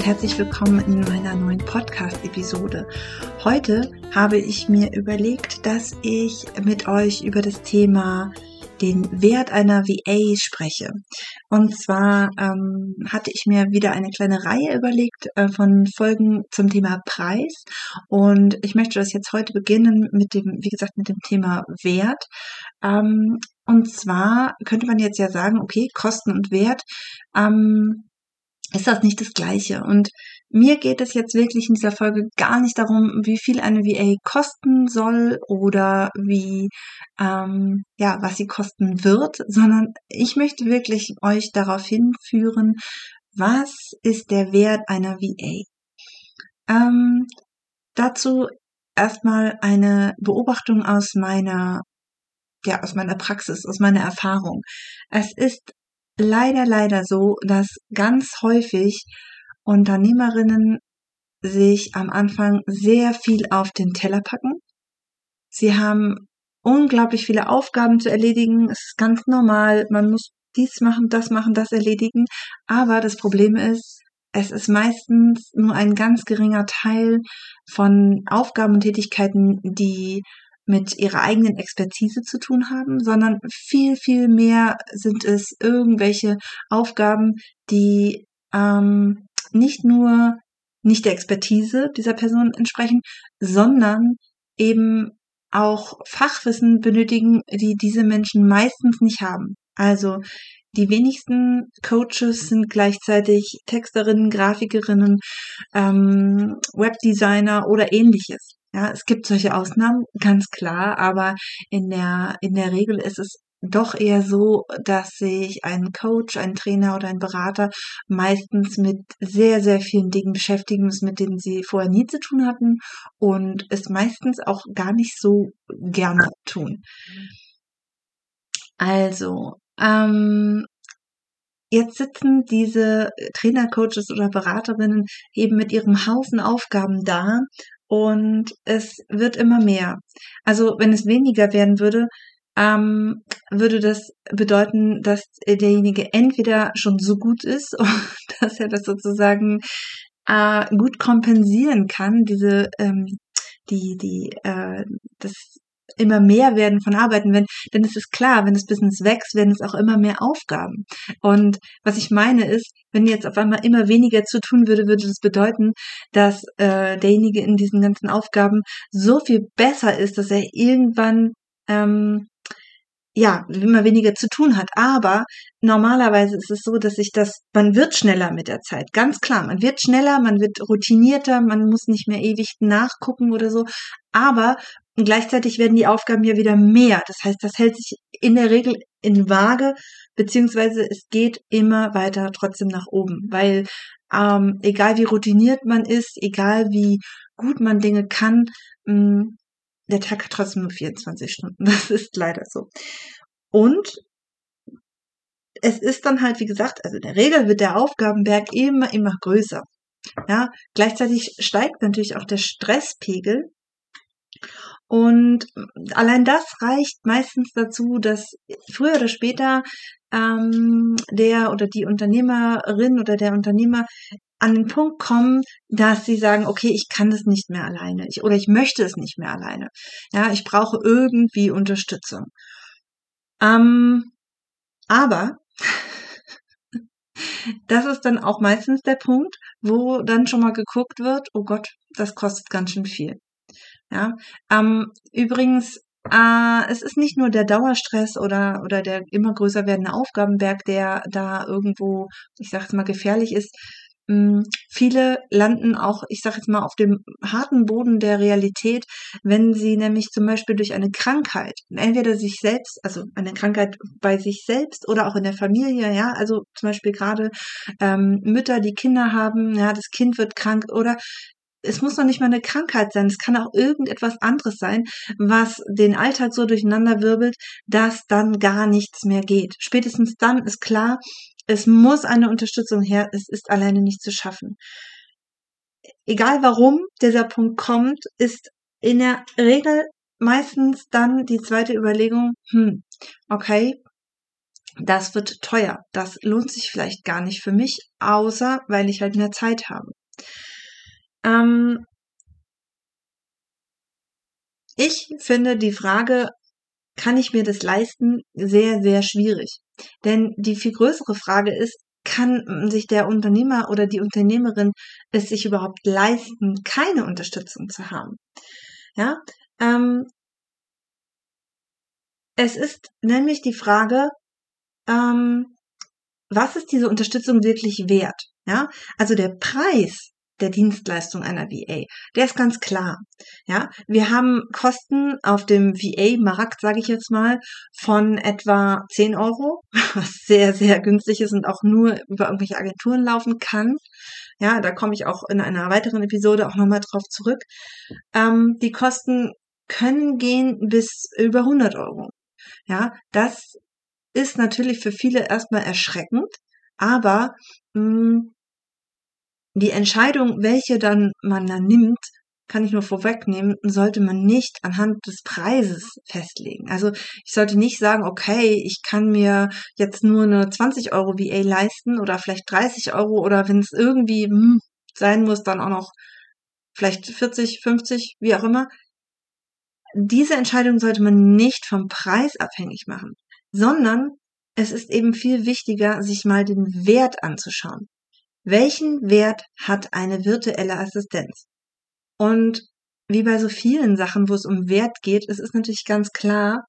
Und herzlich willkommen in meiner neuen Podcast-Episode. Heute habe ich mir überlegt, dass ich mit euch über das Thema den Wert einer VA spreche. Und zwar ähm, hatte ich mir wieder eine kleine Reihe überlegt äh, von Folgen zum Thema Preis. Und ich möchte das jetzt heute beginnen mit dem, wie gesagt, mit dem Thema Wert. Ähm, und zwar könnte man jetzt ja sagen, okay, Kosten und Wert. Ähm, ist das nicht das Gleiche. Und mir geht es jetzt wirklich in dieser Folge gar nicht darum, wie viel eine VA kosten soll oder wie, ähm, ja, was sie kosten wird, sondern ich möchte wirklich euch darauf hinführen, was ist der Wert einer VA. Ähm, dazu erstmal eine Beobachtung aus meiner ja, aus meiner Praxis, aus meiner Erfahrung. Es ist leider, leider so, dass ganz häufig Unternehmerinnen sich am Anfang sehr viel auf den Teller packen. Sie haben unglaublich viele Aufgaben zu erledigen. Es ist ganz normal. Man muss dies machen, das machen, das erledigen. Aber das Problem ist, es ist meistens nur ein ganz geringer Teil von Aufgaben und Tätigkeiten, die mit ihrer eigenen Expertise zu tun haben, sondern viel, viel mehr sind es irgendwelche Aufgaben, die ähm, nicht nur nicht der Expertise dieser Person entsprechen, sondern eben auch Fachwissen benötigen, die diese Menschen meistens nicht haben. Also die wenigsten Coaches sind gleichzeitig Texterinnen, Grafikerinnen, ähm, Webdesigner oder ähnliches. Ja, es gibt solche Ausnahmen, ganz klar, aber in der, in der Regel ist es doch eher so, dass sich ein Coach, ein Trainer oder ein Berater meistens mit sehr, sehr vielen Dingen beschäftigen müssen, mit denen sie vorher nie zu tun hatten und es meistens auch gar nicht so gerne tun. Also, ähm, Jetzt sitzen diese Trainer, Coaches oder Beraterinnen eben mit ihrem Haufen Aufgaben da und es wird immer mehr. Also wenn es weniger werden würde, ähm, würde das bedeuten, dass derjenige entweder schon so gut ist, dass er das sozusagen äh, gut kompensieren kann, diese ähm, die die äh, das immer mehr werden von Arbeiten, wenn, denn es ist klar, wenn das Business wächst, werden es auch immer mehr Aufgaben. Und was ich meine ist, wenn jetzt auf einmal immer weniger zu tun würde, würde das bedeuten, dass äh, derjenige in diesen ganzen Aufgaben so viel besser ist, dass er irgendwann ähm, ja, immer weniger zu tun hat. Aber normalerweise ist es so, dass sich das, man wird schneller mit der Zeit. Ganz klar, man wird schneller, man wird routinierter, man muss nicht mehr ewig nachgucken oder so. Aber gleichzeitig werden die Aufgaben ja wieder mehr. Das heißt, das hält sich in der Regel in Waage, beziehungsweise es geht immer weiter trotzdem nach oben, weil ähm, egal wie routiniert man ist, egal wie gut man Dinge kann, mh, mm, der Tag hat trotzdem nur 24 Stunden. Das ist leider so. Und es ist dann halt, wie gesagt, also in der Regel wird der Aufgabenberg immer, immer größer. Ja, gleichzeitig steigt natürlich auch der Stresspegel. Und allein das reicht meistens dazu, dass früher oder später ähm, der oder die Unternehmerin oder der Unternehmer an den Punkt kommen, dass sie sagen, okay, ich kann das nicht mehr alleine ich, oder ich möchte es nicht mehr alleine. Ja, ich brauche irgendwie Unterstützung. Ähm, aber das ist dann auch meistens der Punkt, wo dann schon mal geguckt wird, oh Gott, das kostet ganz schön viel. Ja, ähm, übrigens, äh, es ist nicht nur der Dauerstress oder, oder der immer größer werdende Aufgabenberg, der da irgendwo, ich sag's mal, gefährlich ist. mh, viele landen auch, ich sage jetzt mal, auf dem harten Boden der Realität, wenn sie nämlich zum Beispiel durch eine Krankheit, entweder sich selbst, also eine Krankheit bei sich selbst oder auch in der Familie, ja, also zum Beispiel gerade ähm, Mütter, die Kinder haben, ja, das Kind wird krank oder es muss noch nicht mal eine Krankheit sein, es kann auch irgendetwas anderes sein, was den Alltag so durcheinander wirbelt, dass dann gar nichts mehr geht. Spätestens dann ist klar, es muss eine Unterstützung her, es ist alleine nicht zu schaffen. Egal warum dieser Punkt kommt, ist in der Regel meistens dann die zweite Überlegung, hm, okay, das wird teuer, das lohnt sich vielleicht gar nicht für mich, außer weil ich halt mehr Zeit habe. Ähm, ich finde die Frage, kann ich mir das leisten, sehr, sehr schwierig. Denn die viel größere Frage ist, kann sich der Unternehmer oder die Unternehmerin es sich überhaupt leisten, keine Unterstützung zu haben? Ja, ähm, es ist nämlich die Frage, ähm, was ist diese Unterstützung wirklich wert? Ja, also der Preis der Dienstleistung einer VA. Der ist ganz klar. Ja, wir haben Kosten auf dem VA-Markt, sage ich jetzt mal, von etwa 10 Euro, was sehr, sehr günstig ist und auch nur über irgendwelche Agenturen laufen kann. Ja, da komme ich auch in einer weiteren Episode auch nochmal drauf zurück. Ähm, die Kosten können gehen bis über 100 Euro. Ja, das ist natürlich für viele erstmal erschreckend, aber mh, mm, die Entscheidung, welche dann man dann nimmt, kann ich nur vorwegnehmen, sollte man nicht anhand des Preises festlegen. Also ich sollte nicht sagen, okay, ich kann mir jetzt nur eine 20 Euro VA leisten oder vielleicht 30 Euro oder wenn es irgendwie hm, sein muss, dann auch noch vielleicht 40, 50, wie auch immer. Diese Entscheidung sollte man nicht vom Preis abhängig machen, sondern es ist eben viel wichtiger, sich mal den Wert anzuschauen. Welchen Wert hat eine virtuelle Assistenz? Und wie bei so vielen Sachen, wo es um Wert geht, es ist natürlich ganz klar,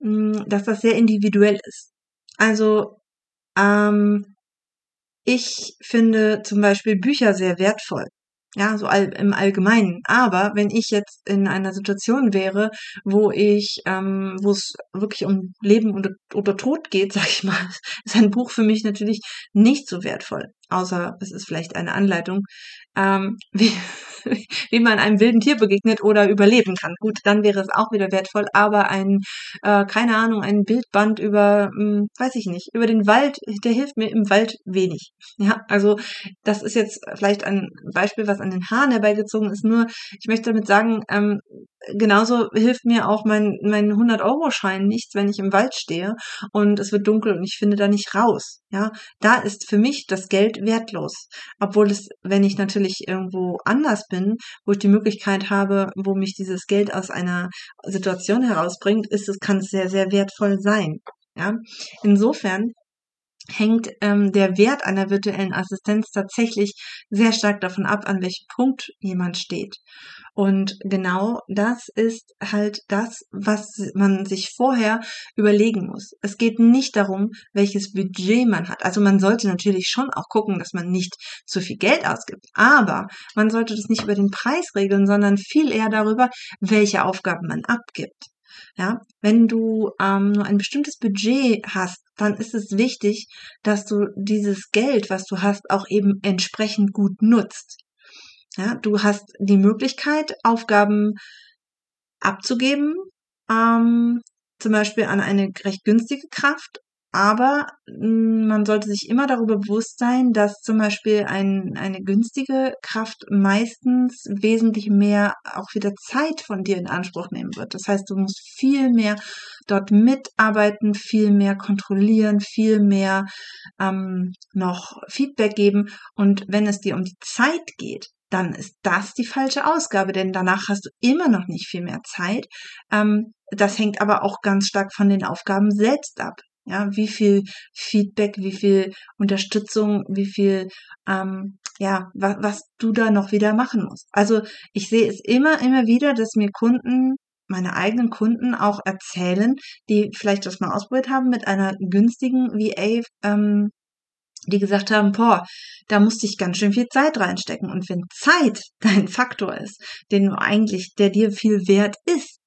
hm, dass das sehr individuell ist. Also ähm, ich finde zum Beispiel Bücher sehr wertvoll. Ja, so all, im Allgemeinen. Aber wenn ich jetzt in einer Situation wäre, wo ich, ähm, wo es wirklich um Leben oder, oder Tod geht, sag ich mal, ist ein Buch für mich natürlich nicht so wertvoll. Außer es ist vielleicht eine Anleitung, ähm, wie, wie man einem wilden Tier begegnet oder überleben kann. Gut, dann wäre es auch wieder wertvoll, aber ein, äh, keine Ahnung, ein Bildband über, mh, hm, weiß ich nicht, über den Wald, der hilft mir im Wald wenig. Ja, also das ist jetzt vielleicht ein Beispiel, was an den Haaren herbeigezogen ist, nur ich möchte damit sagen, ähm, genauso hilft mir auch mein, mein 100-Euro-Schein nicht, wenn ich im Wald stehe und es wird dunkel und ich finde da nicht raus. Ja, da ist für mich das Geld wertlos. Obwohl es, wenn ich natürlich irgendwo anders bin, wo ich die Möglichkeit habe, wo mich dieses Geld aus einer Situation herausbringt, ist es, kann es sehr, sehr wertvoll sein. Ja, insofern hängt ähm, der Wert einer virtuellen Assistenz tatsächlich sehr stark davon ab, an welchem Punkt jemand steht. Und genau das ist halt das, was man sich vorher überlegen muss. Es geht nicht darum, welches Budget man hat. Also man sollte natürlich schon auch gucken, dass man nicht zu viel Geld ausgibt. Aber man sollte das nicht über den Preis regeln, sondern viel eher darüber, welche Aufgaben man abgibt. Ja, wenn du ähm, nur ein bestimmtes Budget hast, dann ist es wichtig, dass du dieses Geld, was du hast, auch eben entsprechend gut nutzt. Ja, du hast die Möglichkeit, Aufgaben abzugeben, ähm, zum Beispiel an eine recht günstige Kraft aber hm, man sollte sich immer darüber bewusst sein, dass zum Beispiel ein, eine günstige Kraft meistens wesentlich mehr auch wieder Zeit von dir in Anspruch nehmen wird. Das heißt, du musst viel mehr dort mitarbeiten, viel mehr kontrollieren, viel mehr ähm, noch Feedback geben. Und wenn es dir um die Zeit geht, dann ist das die falsche Ausgabe, denn danach hast du immer noch nicht viel mehr Zeit. Ähm, das hängt aber auch ganz stark von den Aufgaben selbst ab. Ja, wie viel Feedback, wie viel Unterstützung, wie viel, ähm, ja, was, was du da noch wieder machen musst. Also ich sehe es immer, immer wieder, dass mir Kunden, meine eigenen Kunden auch erzählen, die vielleicht das mal ausprobiert haben mit einer günstigen VA, ähm, die gesagt haben, boah, da musste ich ganz schön viel Zeit reinstecken. Und wenn Zeit dein Faktor ist, den du eigentlich, der dir viel wert ist,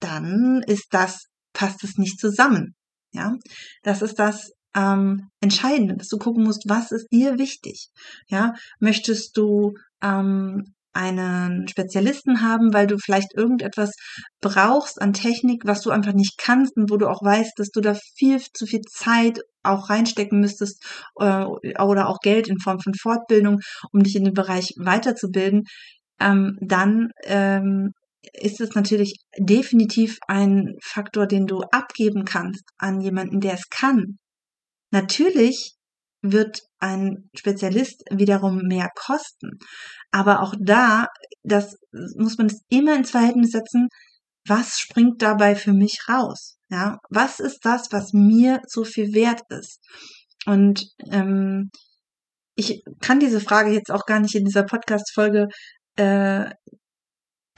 dann ist das, passt es nicht zusammen. Ja, das ist das ähm, Entscheidende, dass du gucken musst, was ist dir wichtig. Ja, möchtest du ähm, einen Spezialisten haben, weil du vielleicht irgendetwas brauchst an Technik, was du einfach nicht kannst und wo du auch weißt, dass du da viel zu viel Zeit auch reinstecken müsstest äh, oder auch Geld in Form von Fortbildung, um dich in dem Bereich weiterzubilden, ähm, dann ähm, ist es natürlich definitiv ein Faktor, den du abgeben kannst an jemanden, der es kann. Natürlich wird ein Spezialist wiederum mehr kosten. Aber auch da, das muss man immer ins Verhältnis setzen, was springt dabei für mich raus? Ja, was ist das, was mir so viel wert ist? Und ähm, ich kann diese Frage jetzt auch gar nicht in dieser Podcast-Folge äh,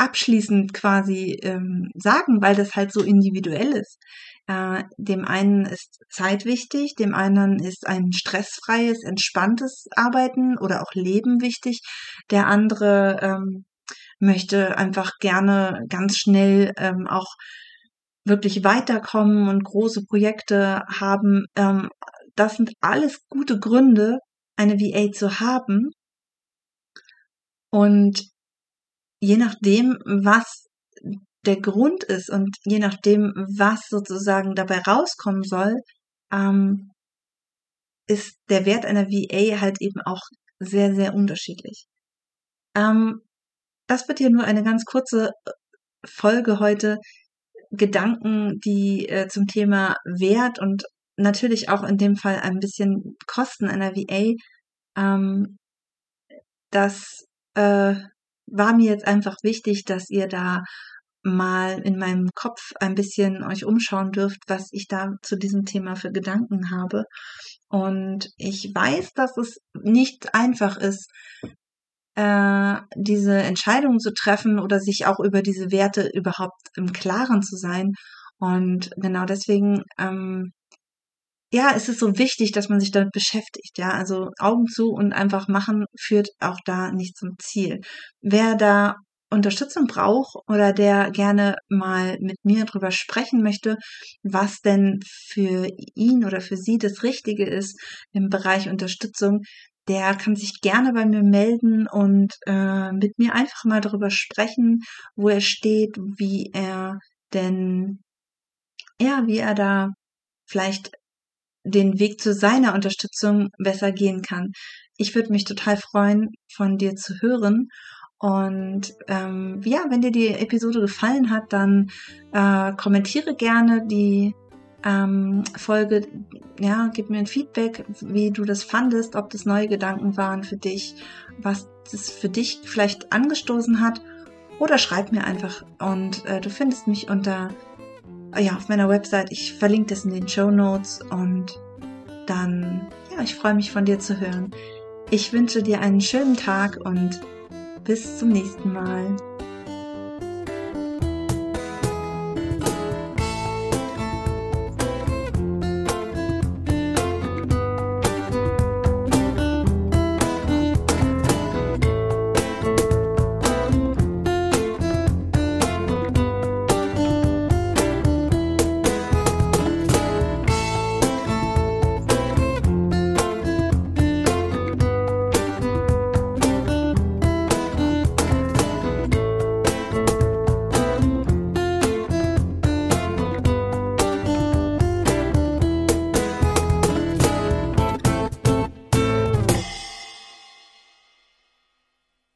abschließend quasi ähm, sagen, weil das halt so individuell ist. Äh, dem einen ist Zeit wichtig, dem anderen ist ein stressfreies, entspanntes Arbeiten oder auch Leben wichtig. Der andere ähm, möchte einfach gerne ganz schnell ähm, auch wirklich weiterkommen und große Projekte haben. Ähm, das sind alles gute Gründe, eine VA zu haben. Und je nachdem, was der Grund ist und je nachdem, was sozusagen dabei rauskommen soll, ähm, ist der Wert einer VA halt eben auch sehr, sehr unterschiedlich. Ähm, das wird hier nur eine ganz kurze äh, Folge heute. Gedanken, die äh, zum Thema Wert und natürlich auch in dem Fall ein bisschen Kosten einer VA. Ähm, das äh, war mir jetzt einfach wichtig, dass ihr da mal in meinem Kopf ein bisschen euch umschauen dürft, was ich da zu diesem Thema für Gedanken habe. Und ich weiß, dass es nicht einfach ist, äh, diese Entscheidung zu treffen oder sich auch über diese Werte überhaupt im Klaren zu sein. Und genau deswegen, ähm, ja, es ist so wichtig, dass man sich damit beschäftigt. Ja, also Augen zu und einfach machen führt auch da nicht zum Ziel. Wer da Unterstützung braucht oder der gerne mal mit mir drüber sprechen möchte, was denn für ihn oder für sie das Richtige ist im Bereich Unterstützung, der kann sich gerne bei mir melden und äh, mit mir einfach mal darüber sprechen, wo er steht, wie er denn, ja, wie er da vielleicht den Weg zu seiner Unterstützung besser gehen kann. Ich würde mich total freuen, von dir zu hören und ähm, ja, wenn dir die Episode gefallen hat, dann äh, kommentiere gerne die ähm, Folge. Ja, gib mir ein Feedback, wie du das fandest, ob das neue Gedanken waren für dich, was das für dich vielleicht angestoßen hat. Oder schreib mir einfach. Und äh, du findest mich unter, ja, auf meiner Website. Ich verlinke das in den Show Notes. Und dann, ja, ich freue mich von dir zu hören. Ich wünsche dir einen schönen Tag und bis zum nächsten Mal.